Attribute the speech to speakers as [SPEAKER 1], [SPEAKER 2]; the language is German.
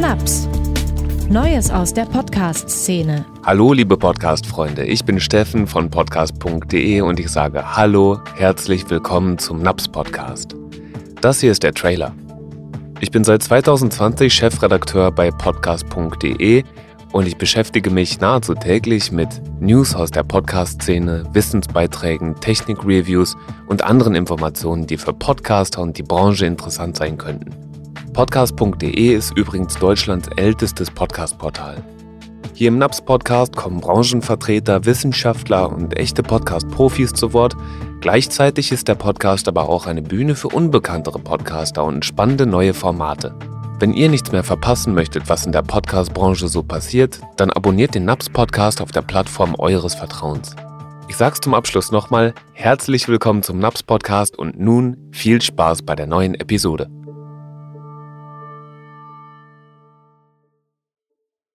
[SPEAKER 1] Naps. Neues aus der Podcast-Szene.
[SPEAKER 2] Hallo, liebe Podcast-Freunde. Ich bin Steffen von podcast.de und ich sage Hallo, herzlich willkommen zum Naps Podcast. Das hier ist der Trailer. Ich bin seit 2020 Chefredakteur bei podcast.de und ich beschäftige mich nahezu täglich mit News aus der Podcast-Szene, Wissensbeiträgen, Technik-Reviews und anderen Informationen, die für Podcaster und die Branche interessant sein könnten. Podcast.de ist übrigens Deutschlands ältestes Podcast-Portal. Hier im NAPS Podcast kommen Branchenvertreter, Wissenschaftler und echte Podcast-Profis zu Wort. Gleichzeitig ist der Podcast aber auch eine Bühne für unbekanntere Podcaster und spannende neue Formate. Wenn ihr nichts mehr verpassen möchtet, was in der Podcast-Branche so passiert, dann abonniert den NAPS Podcast auf der Plattform eures Vertrauens. Ich sag's zum Abschluss nochmal, herzlich willkommen zum NAPS Podcast und nun viel Spaß bei der neuen Episode.